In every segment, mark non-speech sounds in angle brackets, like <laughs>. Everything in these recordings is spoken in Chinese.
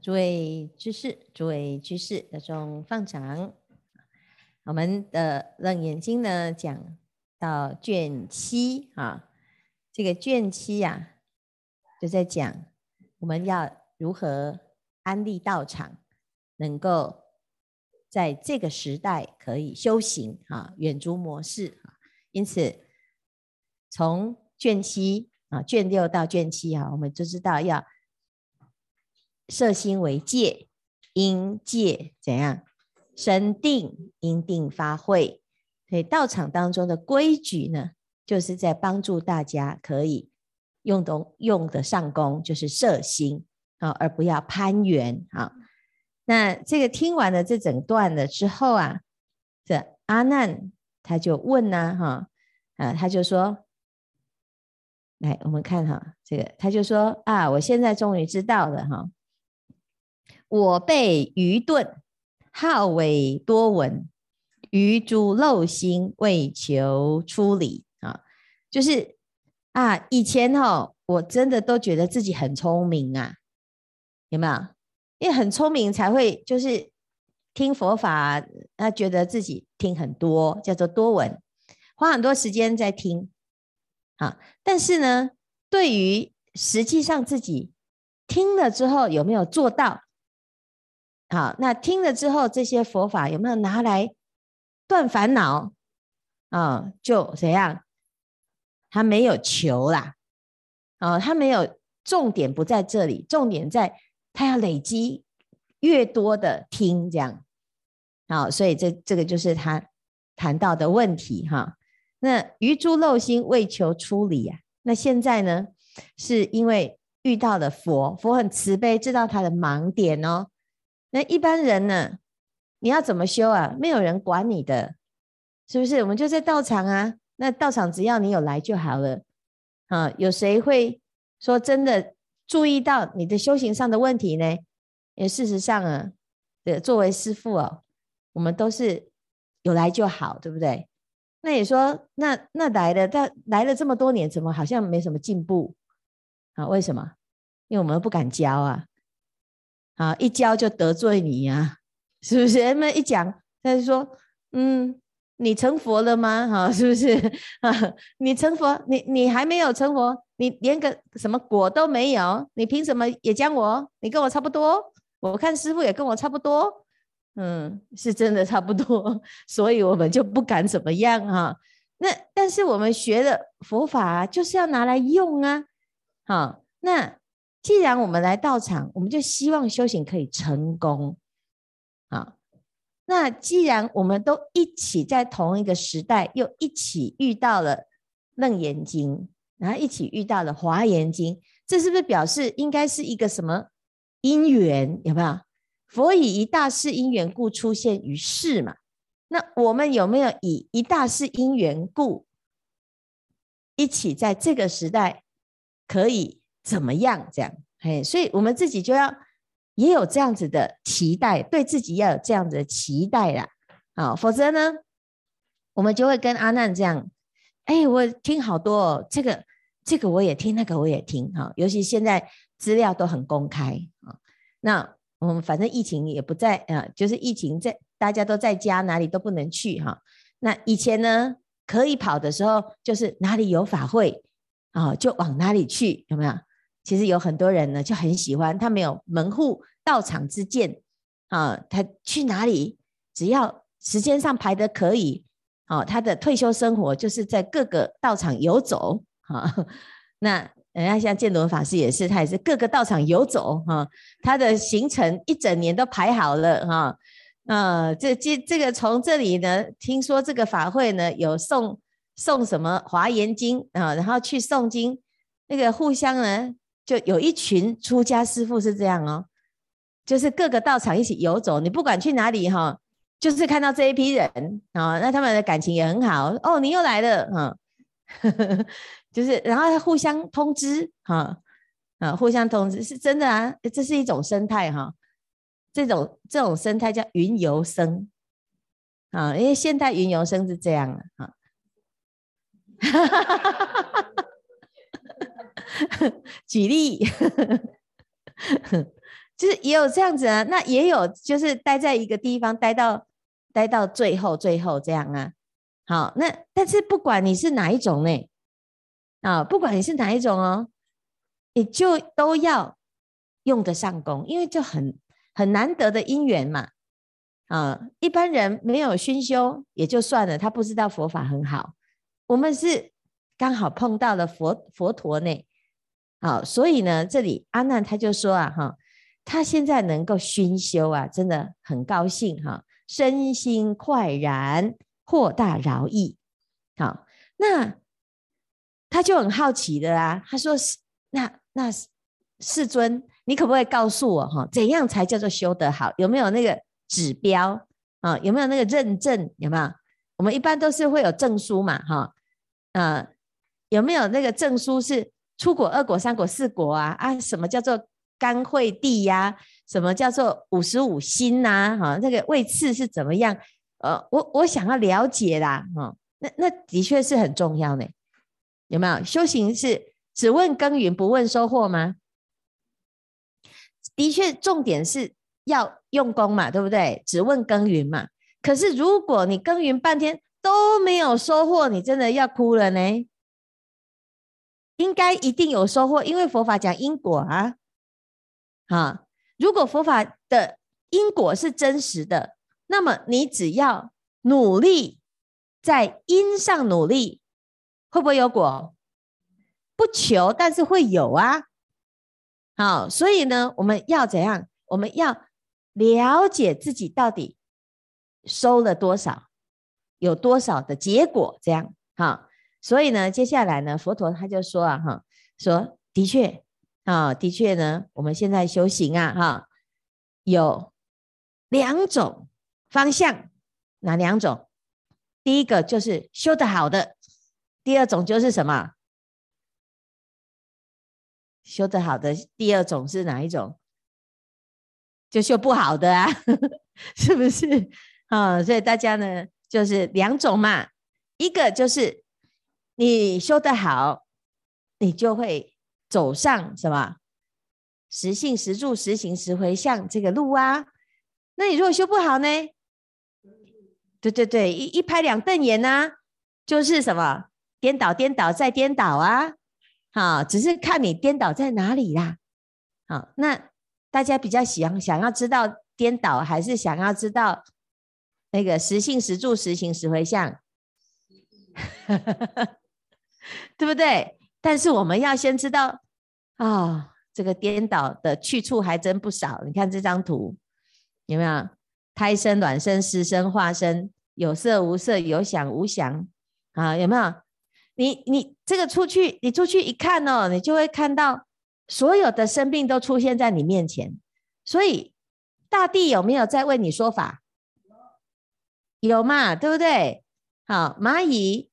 诸位居士，诸位居士，大众放掌。我们的《楞严经》呢，讲到卷七啊，这个卷七呀、啊，就在讲我们要如何安立道场，能够在这个时代可以修行啊，远足模式啊。因此，从卷七啊，卷六到卷七啊，我们就知道要。色心为戒，应戒怎样？生定，应定发慧。所以道场当中的规矩呢，就是在帮助大家可以用得用得上功，就是色心啊，而不要攀缘啊。那这个听完了这整段了之后啊，这阿难他就问呢，哈啊，他就说，来我们看哈，这个他就说啊，我现在终于知道了哈。我辈愚钝，好为多闻，于诸漏心为求出离啊，就是啊，以前哈、哦，我真的都觉得自己很聪明啊，有没有？因为很聪明才会就是听佛法，他觉得自己听很多，叫做多闻，花很多时间在听啊。但是呢，对于实际上自己听了之后有没有做到？好，那听了之后，这些佛法有没有拿来断烦恼啊？就怎样？他没有求啦，啊，他没有重点不在这里，重点在他要累积越多的听这样。好，所以这这个就是他谈到的问题哈。那于诸漏心为求出离啊，那现在呢，是因为遇到了佛，佛很慈悲，知道他的盲点哦。那一般人呢？你要怎么修啊？没有人管你的，是不是？我们就在道场啊。那道场只要你有来就好了啊。有谁会说真的注意到你的修行上的问题呢？也事实上啊，对，作为师父哦，我们都是有来就好，对不对？那你说，那那来了，他来了这么多年，怎么好像没什么进步啊？为什么？因为我们不敢教啊。啊，一教就得罪你呀、啊，是不是？他们一讲，他就说，嗯，你成佛了吗？哈，是不是？啊，你成佛，你你还没有成佛，你连个什么果都没有，你凭什么也教我？你跟我差不多，我看师傅也跟我差不多，嗯，是真的差不多，所以我们就不敢怎么样哈。那但是我们学的佛法就是要拿来用啊，好，那。既然我们来道场，我们就希望修行可以成功啊。那既然我们都一起在同一个时代，又一起遇到了《楞严经》，然后一起遇到了《华严经》，这是不是表示应该是一个什么因缘？有没有？佛以一大事因缘故出现于世嘛？那我们有没有以一大事因缘故一起在这个时代可以？怎么样？这样，嘿，所以我们自己就要也有这样子的期待，对自己要有这样子的期待啦。啊，否则呢，我们就会跟阿难这样，哎，我听好多哦，这个这个我也听，那个我也听，哈，尤其现在资料都很公开啊。那我们反正疫情也不在啊，就是疫情在，大家都在家，哪里都不能去哈。那以前呢，可以跑的时候，就是哪里有法会啊，就往哪里去，有没有？其实有很多人呢，就很喜欢他没有门户道场之见啊，他去哪里只要时间上排得可以，啊，他的退休生活就是在各个道场游走啊。那人家像建伦法师也是，他也是各个道场游走哈，他的行程一整年都排好了哈。啊，这这这个从这里呢，听说这个法会呢有送送什么华严经啊，然后去诵经，那个互相呢。就有一群出家师父是这样哦，就是各个道场一起游走，你不管去哪里哈，就是看到这一批人啊，那他们的感情也很好哦，你又来了哈，<laughs> 就是然后互相通知哈，啊，互相通知是真的啊，这是一种生态哈，这种这种生态叫云游僧啊，因为现代云游僧是这样啊。<laughs> <laughs> 举例，就是也有这样子啊，那也有就是待在一个地方待到待到最后最后这样啊。好，那但是不管你是哪一种呢，啊，不管你是哪一种哦，你就都要用得上功，因为就很很难得的因缘嘛。啊，一般人没有熏修也就算了，他不知道佛法很好。我们是刚好碰到了佛佛陀呢，好，所以呢，这里阿难他就说啊，哈，他现在能够熏修啊，真的很高兴哈，身心快然。获大饶益，好，那他就很好奇的啦。他说：“那那世尊，你可不可以告诉我哈，怎样才叫做修得好？有没有那个指标啊？有没有那个认证？有没有？我们一般都是会有证书嘛，哈，啊，有没有那个证书是初果、二果、三果、四果啊？啊，什么叫做甘惠地呀？什么叫做五十五心呐？哈，那个位次是怎么样？”呃，我我想要了解啦，哈，那那的确是很重要呢。有没有修行是只问耕耘不问收获吗？的确，重点是要用功嘛，对不对？只问耕耘嘛。可是如果你耕耘半天都没有收获，你真的要哭了呢。应该一定有收获，因为佛法讲因果啊。啊，如果佛法的因果是真实的。那么你只要努力，在因上努力，会不会有果？不求，但是会有啊。好，所以呢，我们要怎样？我们要了解自己到底收了多少，有多少的结果，这样。好，所以呢，接下来呢，佛陀他就说啊，哈，说的确啊，的确呢，我们现在修行啊，哈，有两种。方向哪两种？第一个就是修得好的，第二种就是什么？修得好的，第二种是哪一种？就修不好的啊，<laughs> 是不是？啊，所以大家呢，就是两种嘛。一个就是你修得好，你就会走上什么？实性、实住、实行、实回向这个路啊。那你如果修不好呢？对对对，一一拍两瞪眼呐、啊，就是什么颠倒颠倒再颠倒啊，好，只是看你颠倒在哪里啦。好，那大家比较喜欢想要知道颠倒，还是想要知道那个实性实住实行实回向，<laughs> 对不对？但是我们要先知道啊、哦，这个颠倒的去处还真不少。你看这张图有没有？胎生、卵生、湿生、化生，有色无色，有想无想，啊，有没有？你你这个出去，你出去一看哦，你就会看到所有的生病都出现在你面前。所以大地有没有在为你说法？有嘛，对不对？好，蚂蚁，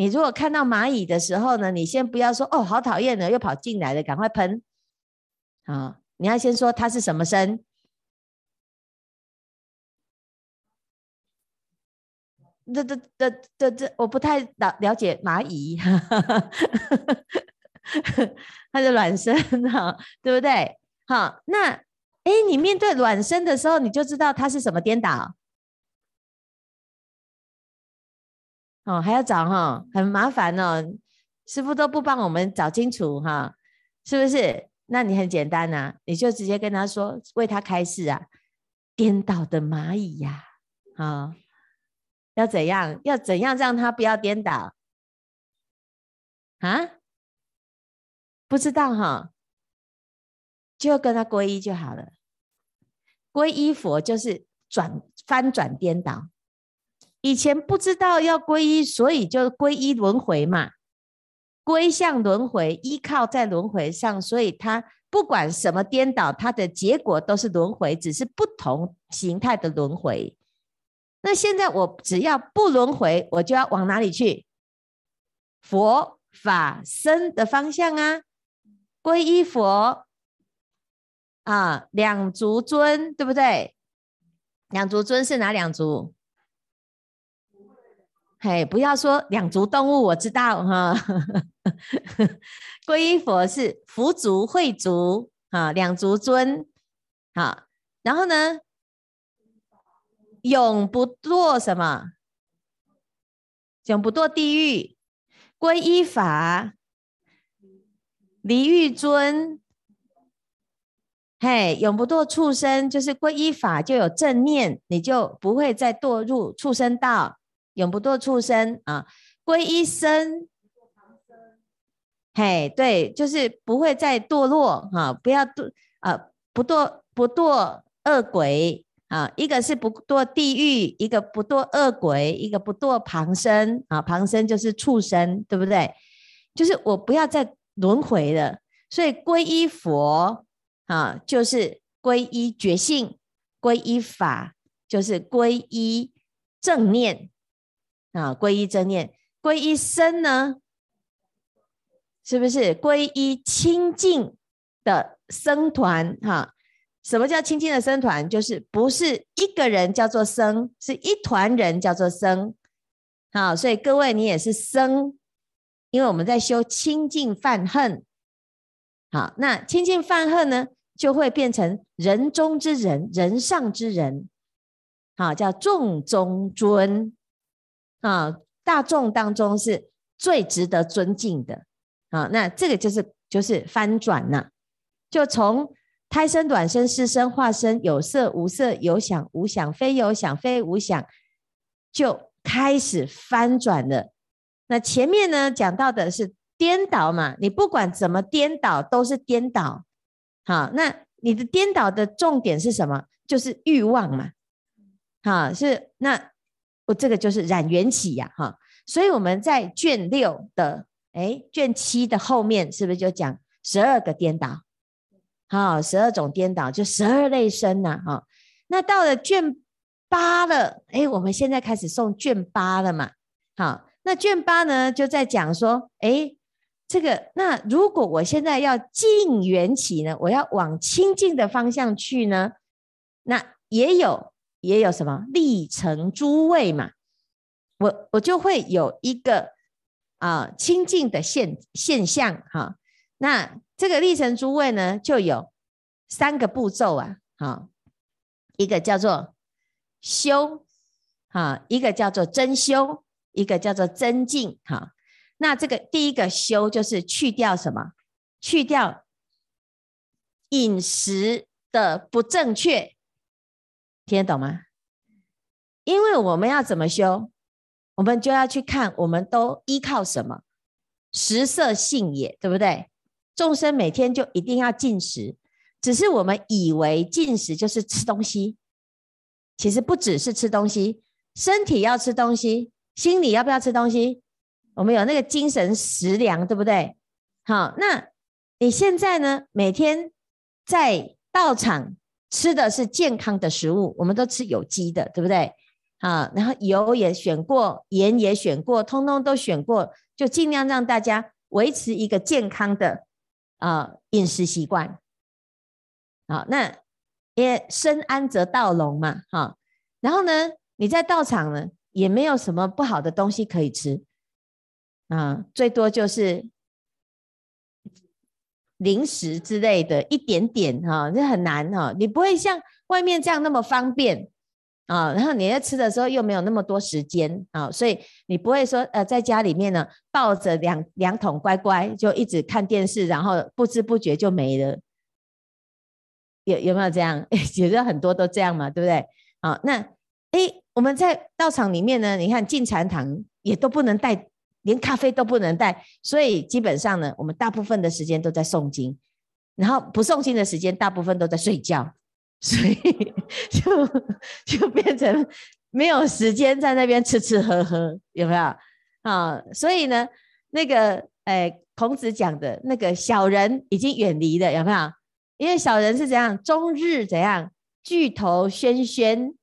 你如果看到蚂蚁的时候呢，你先不要说哦，好讨厌的，又跑进来了，赶快喷。好，你要先说它是什么生。这这这这这，我不太了了解蚂蚁，它是卵生哈，对不对？好，那哎，你面对卵生的时候，你就知道它是什么颠倒。哦，还要找哈，很麻烦哦，师傅都不帮我们找清楚哈，是不是？那你很简单呐、你就直接跟他说，为他开示啊，颠倒的蚂蚁呀，啊。要怎样？要怎样让他不要颠倒啊？不知道哈，就跟他皈依就好了。皈依佛就是转翻转颠倒。以前不知道要皈依，所以就皈依轮回嘛，归向轮回，依靠在轮回上，所以他不管什么颠倒，他的结果都是轮回，只是不同形态的轮回。那现在我只要不轮回，我就要往哪里去？佛法僧的方向啊，皈依佛啊，两足尊，对不对？两足尊是哪两足？嘿，不要说两足动物，我知道哈。<laughs> 皈依佛是福足、慧足啊，两足尊啊，然后呢，永不堕什么？永不堕地狱，皈依法，离欲尊。嘿，永不堕畜生，就是皈依法就有正念，你就不会再堕入畜生道。永不堕畜生啊，皈依僧，嘿，对，就是不会再堕落哈，不要堕啊，不堕不堕恶鬼啊，一个是不堕地狱，一个不堕恶鬼，一个不堕旁生啊，旁生就是畜生，对不对？就是我不要再轮回了，所以皈依佛。啊，就是皈依觉性，皈依法，就是皈依正念啊，皈依正念，皈依僧呢，是不是皈依清净的僧团？哈、什么叫清净的僧团？就是不是一个人叫做僧，是一团人叫做僧。好、啊，所以各位你也是僧，因为我们在修清净犯恨。好，那清净犯恨呢？就会变成人中之人，人上之人，好，叫众中尊，啊，大众当中是最值得尊敬的，啊，那这个就是就是翻转了，就从胎生、卵生、湿生、化生，有色无色，有想无想，非有想非无想，就开始翻转了。那前面呢讲到的是颠倒嘛，你不管怎么颠倒，都是颠倒。好，那你的颠倒的重点是什么？就是欲望嘛。好，是那这个就是染缘起呀。哈，所以我们在卷六的哎卷七的后面是不是就讲十二个颠倒？好，十二种颠倒就十二类生呐。哈，那到了卷八了，哎，我们现在开始送卷八了嘛。好，那卷八呢就在讲说，哎。这个，那如果我现在要净缘起呢？我要往清净的方向去呢？那也有也有什么立成诸位嘛？我我就会有一个啊、清净的现现象哈。那这个立成诸位呢，就有三个步骤啊。哈，一个叫做修，哈，一个叫做真修，一个叫做真净，哈。那这个第一个修就是去掉什么？去掉饮食的不正确，听得懂吗？因为我们要怎么修，我们就要去看我们都依靠什么？食色性也，对不对？众生每天就一定要进食，只是我们以为进食就是吃东西，其实不只是吃东西，身体要吃东西，心里要不要吃东西？我们有那个精神食粮，对不对？好，那你现在呢？每天在道场吃的是健康的食物，我们都吃有机的，对不对？啊，然后油也选过，盐也选过，通通都选过，就尽量让大家维持一个健康的啊饮食习惯。好，那也深安则道隆嘛，哈。然后呢，你在道场呢，也没有什么不好的东西可以吃。啊，最多就是零食之类的，一点点哈，这很难哈。你不会像外面这样那么方便啊，然后你在吃的时候又没有那么多时间啊，所以你不会说呃，在家里面呢抱着两两桶乖乖就一直看电视，然后不知不觉就没了。有有没有这样？<laughs> 其实很多都这样嘛，对不对？啊，那诶，我们在道场里面呢，你看进禅堂也都不能带。连咖啡都不能带，所以基本上呢，我们大部分的时间都在诵经，然后不诵经的时间大部分都在睡觉，所以 <laughs> 就就变成没有时间在那边吃吃喝喝，有没有啊？所以呢，那个哎，孔子讲的那个小人已经远离了，有没有？因为小人是怎样，终日怎样，聚头喧喧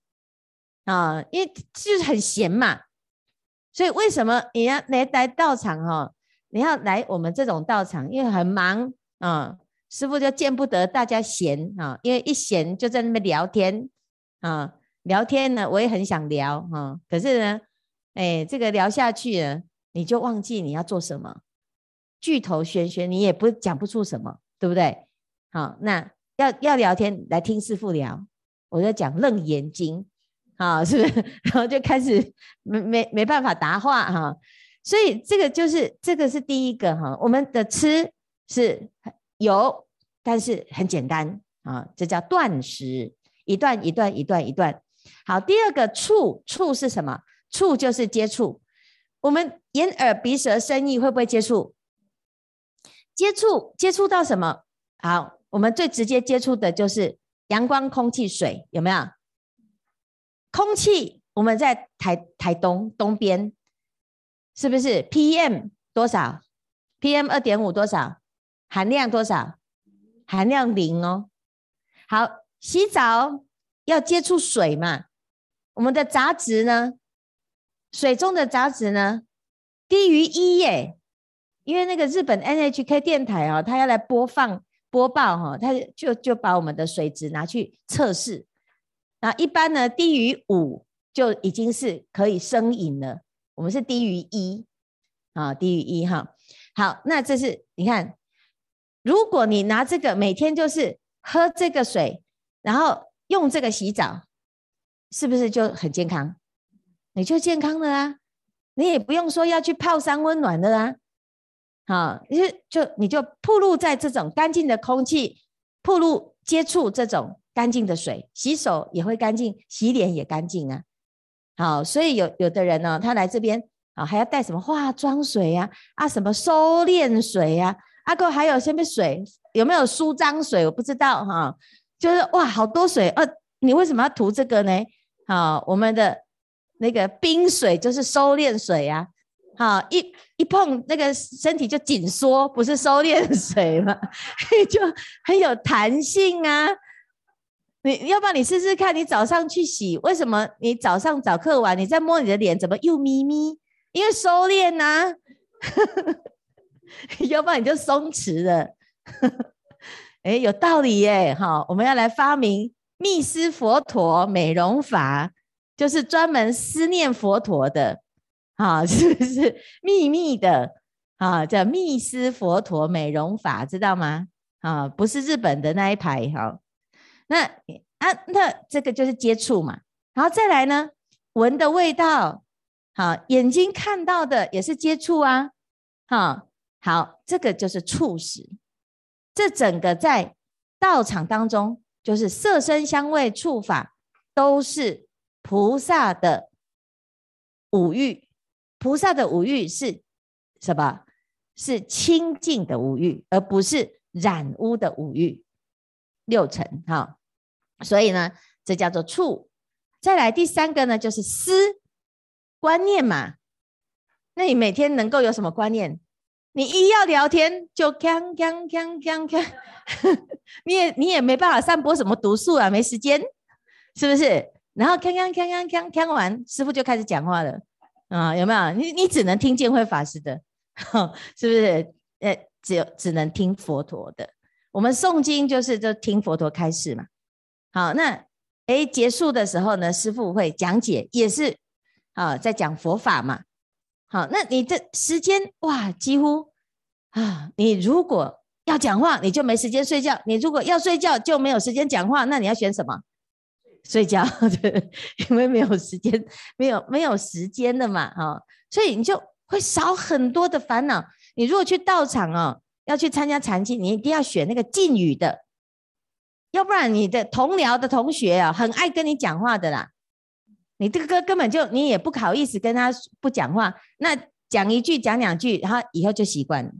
啊，因为就是很闲嘛。所以为什么你要来来道场哈？你要来我们这种道场，因为很忙啊，师傅就见不得大家闲啊，因为一闲就在那边聊天啊，聊天呢，我也很想聊哈，可是呢，哎，这个聊下去呢，你就忘记你要做什么，巨头喧喧，你也不讲不出什么，对不对？好，那要要聊天来听师傅聊，我就讲《楞严经》，啊，是不是？<laughs> 然后就开始没没没办法答话哈、所以这个就是这个是第一个哈、我们的吃是有，但是很简单啊，这叫断食，一段一段一段一段。好，第二个触触是什么？触就是接触，我们眼耳鼻舌身意会不会接触？接触接触到什么？好，我们最直接接触的就是阳光、空气、水，有没有？空气我们在台台东东边，是不是？PM 多少？PM 二点五多少？含量多少？含量零哦。好，洗澡要接触水嘛？我们的杂质呢？水中的杂质呢？低于一耶。因为那个日本 NHK 电台啊，他要来播放播报哈，他就就把我们的水质拿去测试，那一般呢低于五就已经是可以生饮了，我们是低于一啊，低于一哈。好，那这是你看，如果你拿这个每天就是喝这个水，然后用这个洗澡，是不是就很健康？你就健康了啊，你也不用说要去泡三温暖的啊。好，就就你就暴露在这种干净的空气，暴露接触这种干净的水，洗手也会干净，洗脸也干净啊。好，所以有有的人呢，他来这边啊，还要带什么化妆水呀，啊，啊什么收敛水呀，啊，阿哥还有什么水？有没有舒张水？我不知道哈。就是哇，好多水，呃，你为什么要涂这个呢？好，我们的那个冰水就是收敛水呀。好，一一碰那个身体就紧缩，不是收敛水嘛，<laughs> 就很有弹性啊。你要不然你试试看，你早上去洗，为什么你早上早课完，你再摸你的脸，怎么又咪咪？因为收敛呐、啊。<laughs> 要不然你就松弛了。<laughs> 哎，有道理耶。好，我们要来发明密斯佛陀美容法，就是专门思念佛陀的。啊，<laughs> 是不是秘密的啊？叫密斯佛陀美容法，知道吗？啊，不是日本的那一排哈、那啊，那这个就是接触嘛。然后再来呢，闻的味道，好、眼睛看到的也是接触啊。好、啊，好，这个就是触识。这整个在道场当中，就是色声香味触法，都是菩萨的五欲。菩萨的五欲是什么？是清净的五欲，而不是染污的五欲。六尘哈，所以呢，这叫做触。再来第三个呢，就是思观念嘛。那你每天能够有什么观念？你一要聊天就锵锵锵锵锵，<laughs> 你也你也没办法散播什么毒素啊，没时间，是不是？然后锵锵锵锵锵锵完，师傅就开始讲话了。啊，有没有？你你只能听见慧法师的，<laughs> 是不是？呃，只有只能听佛陀的。我们诵经就是就听佛陀开示嘛。好，那诶结束的时候呢，师父会讲解，也是啊，在讲佛法嘛。好，那你这时间哇，几乎啊，你如果要讲话，你就没时间睡觉；你如果要睡觉，就没有时间讲话。那你要选什么？睡觉，<laughs> 对，因为没有时间，没有没有时间的嘛，啊，所以你就会少很多的烦恼。你如果去道场哦，要去参加禅七，你一定要选那个禁语的，要不然你的同僚的同学啊，很爱跟你讲话的啦，你这个哥根本就你也不好意思跟他不讲话，那讲一句讲两句，然后以后就习惯了。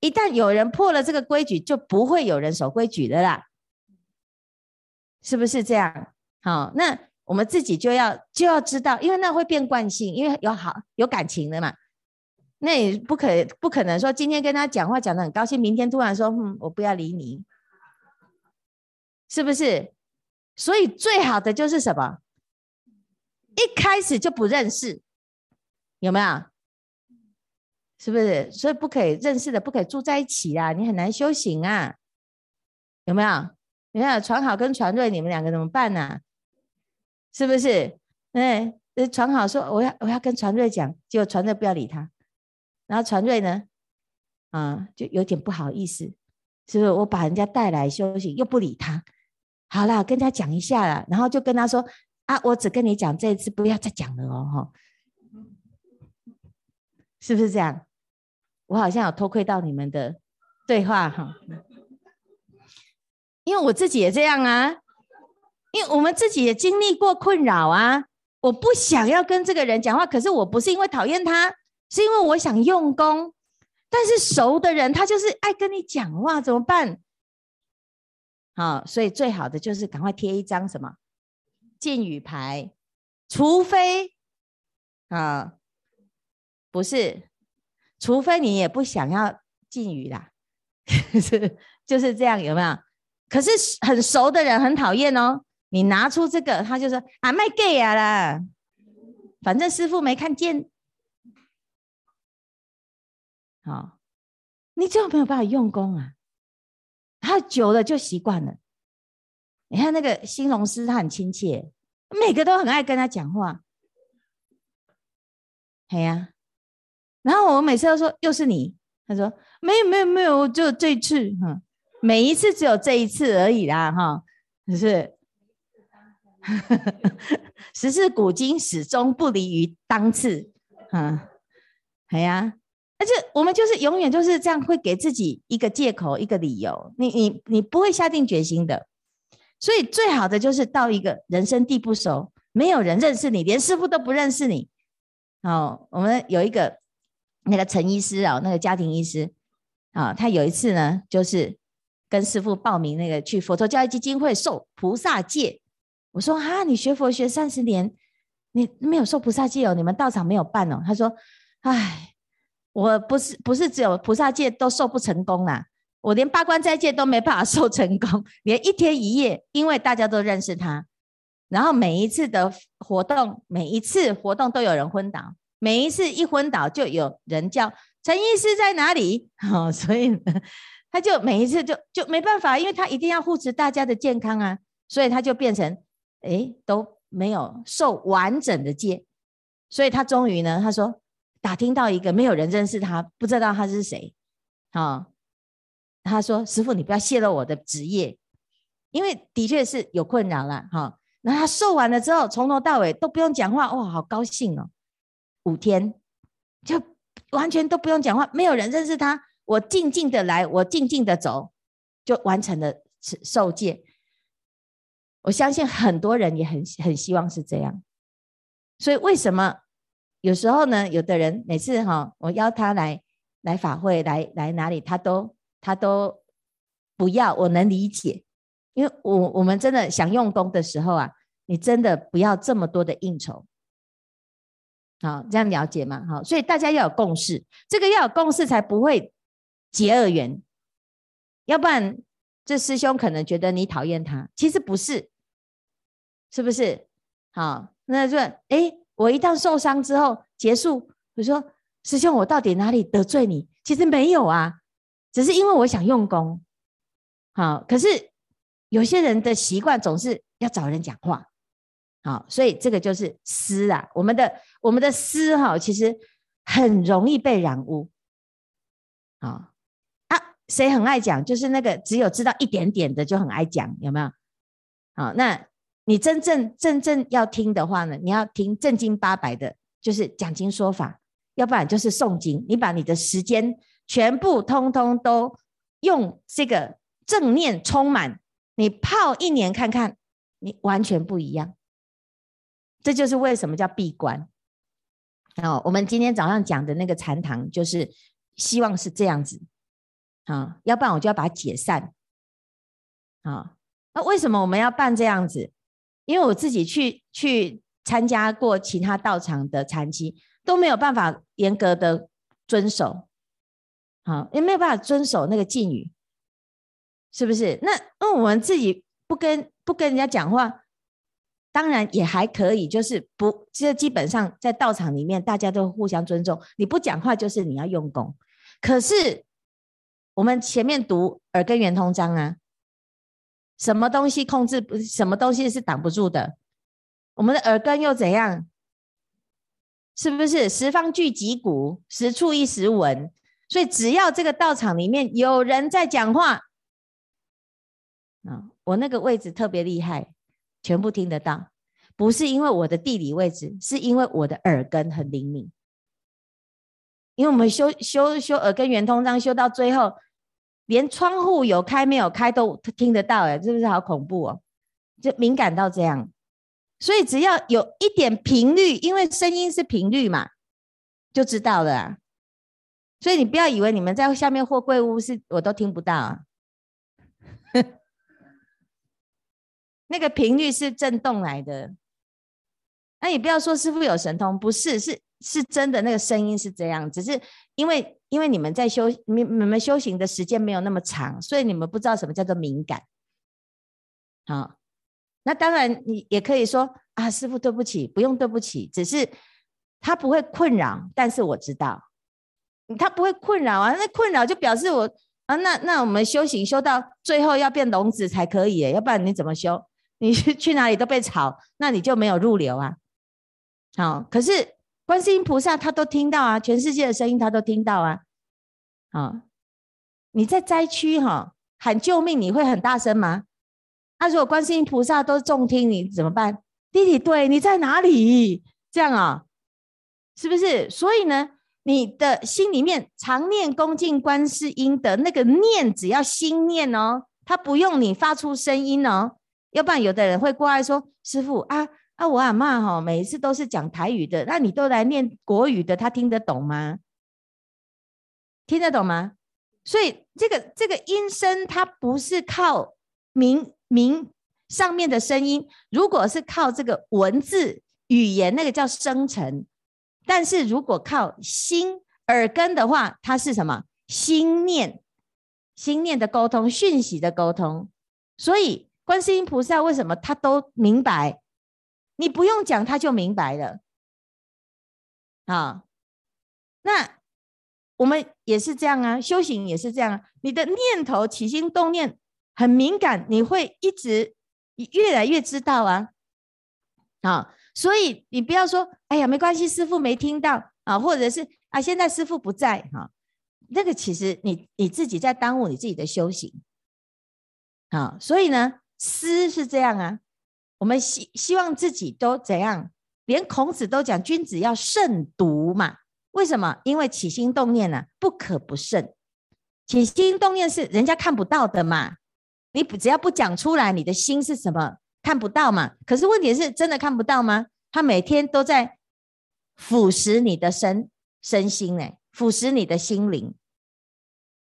一旦有人破了这个规矩，就不会有人守规矩的啦。是不是这样？好，那我们自己就要就要知道，因为那会变惯性，因为有好有感情的嘛。那也不可不可能说今天跟他讲话讲得很高兴，明天突然说嗯，我不要理你，是不是？所以最好的就是什么？一开始就不认识，有没有？是不是？所以不可以认识的不可以住在一起啊，你很难修行啊，有没有？你看传好跟传瑞，你们两个怎么办呢、是不是？哎，传好说我要我要跟传瑞讲，结果传瑞不要理他，然后传瑞呢，啊，就有点不好意思，是不是？我把人家带来修行，又不理他。好啦，跟他讲一下啦，然后就跟他说：“啊，我只跟你讲这一次，不要再讲了哦。”哈，是不是这样？我好像有偷窥到你们的对话哈，因为我自己也这样啊，因为我们自己也经历过困扰啊。我不想要跟这个人讲话，可是我不是因为讨厌他，是因为我想用功。但是熟的人，他就是爱跟你讲话，怎么办？好，所以最好的就是赶快贴一张什么禁语牌，除非啊，不是，除非你也不想要禁语啦，<laughs> 是就是这样，有没有？可是很熟的人很讨厌哦，你拿出这个，他就说啊，卖 gay 啊啦，反正师傅没看见。好，你就没有办法用功啊？他久了就习惯了。你看那个兴隆师，他很亲切，每个都很爱跟他讲话。哎呀，然后我每次都说又是你，他说没有没有没有，就这一次。哈，每一次只有这一次而已啦哈，可是 <laughs> 十四古今始终不离于当次，嗯，哎呀。而且我们就是永远就是这样，会给自己一个借口、一个理由。你、你、你不会下定决心的。所以最好的就是到一个人生地不熟，没有人认识你，连师傅都不认识你。哦，我们有一个那个陈医师哦，那个家庭医师啊，他有一次呢，就是跟师傅报名那个去佛陀教育基金会受菩萨戒。我说啊，你学佛学三十年，你没有受菩萨戒哦，你们道场没有办哦。他说，唉。我不是不是只有菩萨戒都受不成功啦，我连八关斋戒都没办法 <laughs> 受成功，连一天一夜，因为大家都认识他，然后每一次的活动，每一次活动都有人昏倒，每一次一昏倒就有人叫陈医师在哪里？哦，所以呢，他就每一次就就没办法，因为他一定要护持大家的健康啊，所以他就变成哎都没有受完整的戒，所以他终于呢，他说。打听到一个没有人认识他，不知道他是谁，啊，他说：“师傅，你不要泄露我的职业，因为的确是有困扰了，哈。”那他受完了之后，从头到尾都不用讲话，哇，好高兴哦！五天就完全都不用讲话，没有人认识他，我静静的来，我静静的走，就完成了受戒。我相信很多人也很很希望是这样，所以为什么？有时候呢，有的人每次哈，我邀他来来法会，来来哪里，他都他都不要。我能理解，因为我我们真的想用功的时候啊，你真的不要这么多的应酬。好，这样了解吗？好，所以大家要有共识，这个要有共识才不会结恶缘，要不然这师兄可能觉得你讨厌他，其实不是，是不是？好，那就哎。我一旦受伤之后结束，我说师兄，我到底哪里得罪你？其实没有啊，只是因为我想用功。好，可是有些人的习惯总是要找人讲话。好，所以这个就是私啊，我们的我们的私哈，其实很容易被染污。好啊，谁很爱讲？就是那个只有知道一点点的就很爱讲，有没有？好，那。你真正真正要听的话呢，你要听正经八百的，就是讲经说法，要不然就是诵经。你把你的时间全部通通都用这个正念充满，你泡一年看看，你完全不一样。这就是为什么叫闭关。哦，我们今天早上讲的那个禅堂，就是希望是这样子。啊，要不然我就要把它解散。啊，那为什么我们要办这样子？因为我自己去去参加过其他道场的禅期，都没有办法严格的遵守，好，也没有办法遵守那个禁语，是不是？那那我们自己不跟不跟人家讲话，当然也还可以，就是不，这基本上在道场里面大家都互相尊重，你不讲话就是你要用功。可是我们前面读耳根圆通章啊。什么东西控制不？什么东西是挡不住的？我们的耳根又怎样？是不是十方俱击鼓，十处一时闻？所以只要这个道场里面有人在讲话，啊，我那个位置特别厉害，全部听得到，不是因为我的地理位置，是因为我的耳根很灵敏。因为我们修修修耳根圆通章，修到最后，连窗户有开没有开都听得到，哎，是不是好恐怖哦？就敏感到这样，所以只要有一点频率，因为声音是频率嘛，就知道了。所以你不要以为你们在下面货柜屋是我都听不到啊，<laughs> 那个频率是震动来的。那你不要说师父有神通，不是，是是真的，那个声音是这样，只是因为因为你们在修，你你们修行的时间没有那么长，所以你们不知道什么叫做敏感。好，那当然你也可以说啊，师傅对不起，不用对不起，只是他不会困扰，但是我知道。他不会困扰啊，那困扰就表示我啊，那那我们修行修到最后要变聋子才可以耶，要不然你怎么修？你去哪里都被吵，那你就没有入流啊。好，可是观世音菩萨他都听到啊，全世界的声音他都听到啊。好，你在灾区哈喊救命，你会很大声吗？那、如果观世音菩萨都重听，你怎么办？弟弟，对，你在哪里？这样啊，是不是？所以呢？你的心里面常念恭敬观世音的那个念，只要心念哦，他不用你发出声音哦，要不然有的人会过来说：“师父啊啊，我阿嬷哈，每一次都是讲台语的，那你都来念国语的，他听得懂吗？听得懂吗？所以这个这个音声，它不是靠明明上面的声音，如果是靠这个文字语言，那个叫生成。但是如果靠心耳根的话，它是什么？心念、心念的沟通、讯息的沟通。所以观世音菩萨为什么他都明白？你不用讲，他就明白了。啊，那我们也是这样啊，修行也是这样啊。你的念头起心动念很敏感，你会一直越来越知道啊。啊。所以你不要说，哎呀，没关系，师傅没听到啊，或者是啊，现在师傅不在哈，那个其实你你自己在耽误你自己的修行，啊，所以呢，师是这样啊，我们希希望自己都怎样，连孔子都讲君子要慎独嘛，为什么？因为起心动念呢、啊，不可不慎，起心动念是人家看不到的嘛，你不只要不讲出来，你的心是什么？看不到嘛？可是问题是真的看不到吗？他每天都在腐蚀你的身身心呢，腐蚀你的心灵。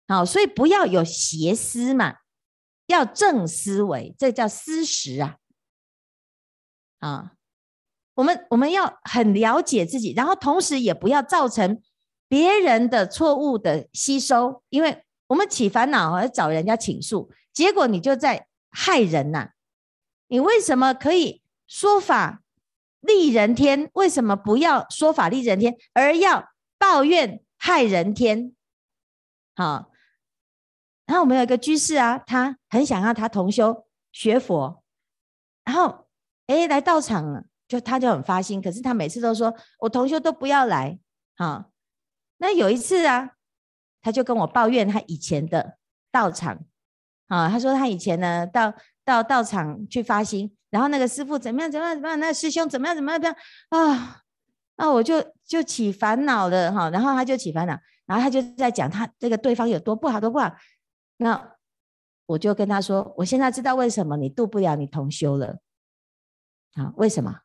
好，所以不要有邪思嘛，要正思维，这叫思识啊。啊，我们我们要很了解自己，然后同时也不要造成别人的错误的吸收，因为我们起烦恼而找人家倾诉，结果你就在害人呐、你为什么可以说法利人天？为什么不要说法利人天，而要抱怨害人天？好，然后我们有一个居士啊，他很想要他同修学佛，然后哎来道场了，就他就很发心，可是他每次都说我同修都不要来。哈，那有一次啊，他就跟我抱怨他以前的道场，啊，他说他以前呢到。到道场去发心，然后那个师傅怎么样怎么样怎么样，那师兄怎么样怎么样怎么样啊？那我就就起烦恼了哈，然后他就起烦恼，然后他就在讲他这个对方有多不好多不好。那我就跟他说，我现在知道为什么你度不了你同修了啊？为什么？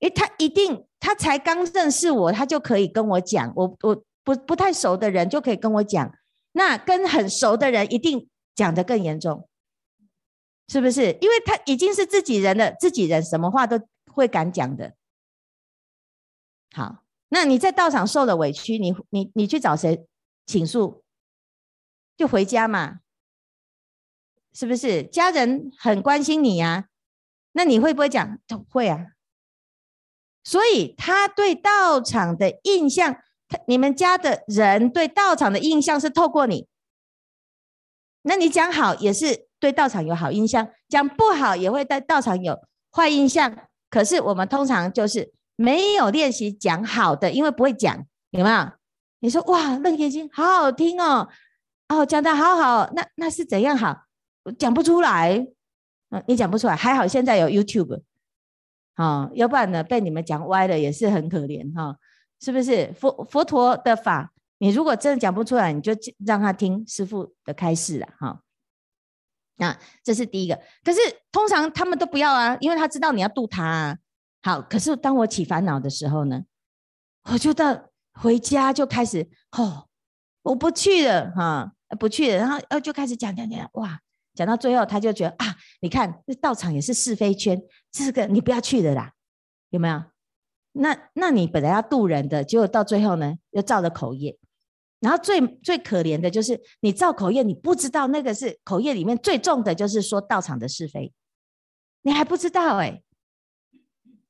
因为他一定他才刚认识我，他就可以跟我讲，我我不不太熟的人就可以跟我讲，那跟很熟的人一定讲得更严重。是不是？因为他已经是自己人了，自己人什么话都会敢讲的。好，那你在道场受了委屈，你你你去找谁倾诉？就回家嘛，是不是？家人很关心你呀、啊，那你会不会讲？会啊。所以他对道场的印象，他你们家的人对道场的印象是透过你，那你讲好也是。对道场有好印象，讲不好也会对道场有坏印象。可是我们通常就是没有练习讲好的，因为不会讲，有没有？你说哇，楞严经好好听哦，哦，讲的好好，那那是怎样好？讲不出来，你讲不出来，还好现在有 YouTube，啊，要不然呢被你们讲歪了也是很可怜哈，是不是？佛佛陀的法，你如果真的讲不出来，你就让他听师父的开示了哈。那这是第一个，可是通常他们都不要啊，因为他知道你要渡他啊。好，可是当我起烦恼的时候呢，我就到回家就开始哦，我不去了哈，不去了，然后呃就开始讲讲讲，哇，讲到最后他就觉得啊，你看这道场也是是非圈，这个你不要去的啦，有没有？那那你本来要度人的，结果到最后呢又造了口业。然后最最可怜的就是你造口业，你不知道那个是口业里面最重的，就是说道场的是非，你还不知道哎、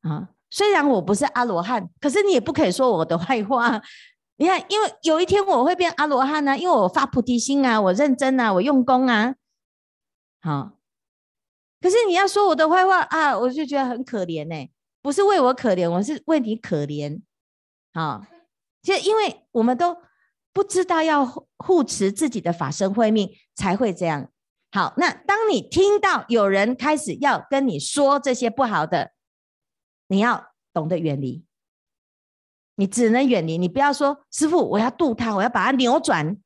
啊，虽然我不是阿罗汉，可是你也不可以说我的坏话。你看，因为有一天我会变阿罗汉呢，因为我发菩提心啊，我认真啊，我用功啊，好。可是你要说我的坏话啊，我就觉得很可怜呢、不是为我可怜，我是为你可怜。好，就因为我们都。不知道要护持自己的法身慧命才会这样。好，那当你听到有人开始要跟你说这些不好的，你要懂得远离。你只能远离，你不要说师父，我要渡他，我要把他扭转，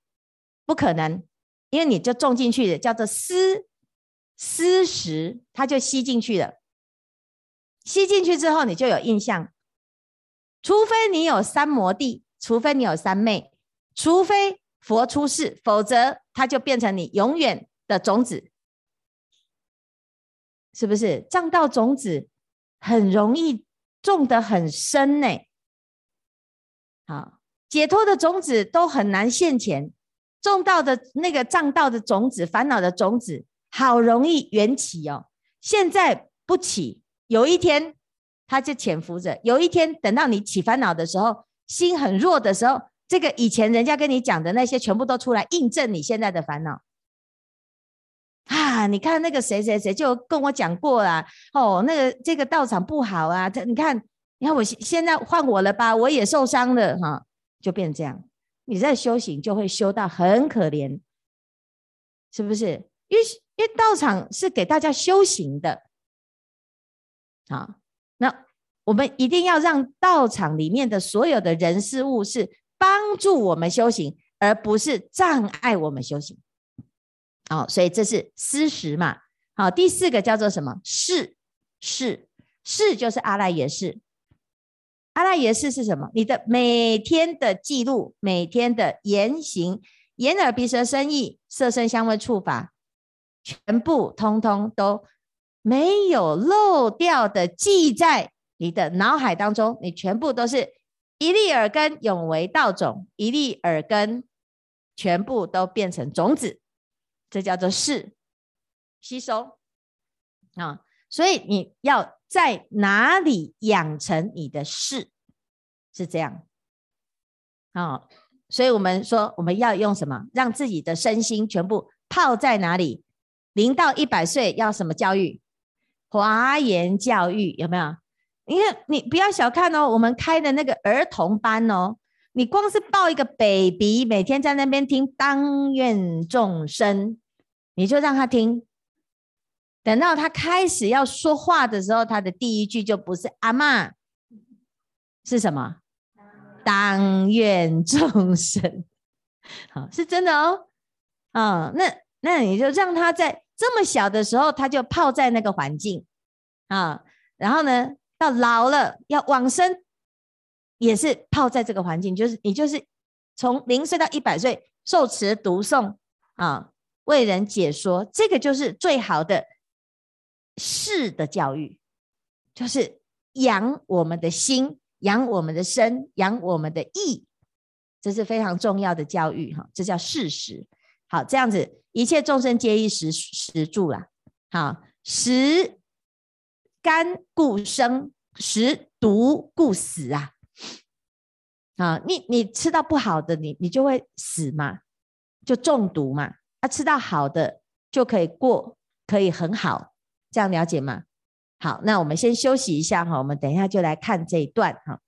不可能，因为你就种进去的叫做思思识，它就吸进去了。吸进去之后，你就有印象。除非你有三摩地，除非你有三昧。除非佛出世，否则它就变成你永远的种子，是不是？障道种子很容易种得很深呢。好，解脱的种子都很难现前，种到的那个障道的种子、烦恼的种子，好容易缘起哦。现在不起，有一天它就潜伏着。有一天等到你起烦恼的时候，心很弱的时候。这个以前人家跟你讲的那些，全部都出来印证你现在的烦恼啊！你看那个谁谁谁就跟我讲过啦，哦，那个这个道场不好啊，这你看，你看我现在换我了吧，我也受伤了哈、就变这样。你在修行就会修到很可怜，是不是？因为因为道场是给大家修行的，啊，那我们一定要让道场里面的所有的人事物是。帮助我们修行，而不是障碍我们修行。好，所以这是思识嘛。好，第四个叫做什么？是是是就是阿赖耶识。阿赖耶识是什么？你的每天的记录，每天的言行、眼耳鼻舌身意、色声香味触法，全部通通都没有漏掉的记在你的脑海当中，你全部都是。一粒耳根永为道种，一粒耳根全部都变成种子，这叫做是吸收啊。所以你要在哪里养成你的识，是这样啊。所以我们说我们要用什么，让自己的身心全部泡在哪里？零到一百岁要什么教育？华严教育有没有？因为你不要小看哦，我们开的那个儿童班哦，你光是抱一个 baby，每天在那边听当愿众生，你就让他听，等到他开始要说话的时候，他的第一句就不是阿嬷，是什么？当愿众生，好，<laughs> 是真的哦。啊、那那你就让他在这么小的时候，他就泡在那个环境啊，然后呢？到老了要往生，也是泡在这个环境，就是你就是从零岁到一百岁受持读诵啊，为人解说，这个就是最好的识的教育，就是养我们的心，养我们的身，养我们的意，这是非常重要的教育哈，这叫事实。好，这样子一切众生皆依识识住啦。好，食。甘故生，食毒故死啊！啊，你你吃到不好的，你你就会死嘛，就中毒嘛。啊，吃到好的就可以过，可以很好，这样了解吗？好，那我们先休息一下哈，我们等一下就来看这一段哈。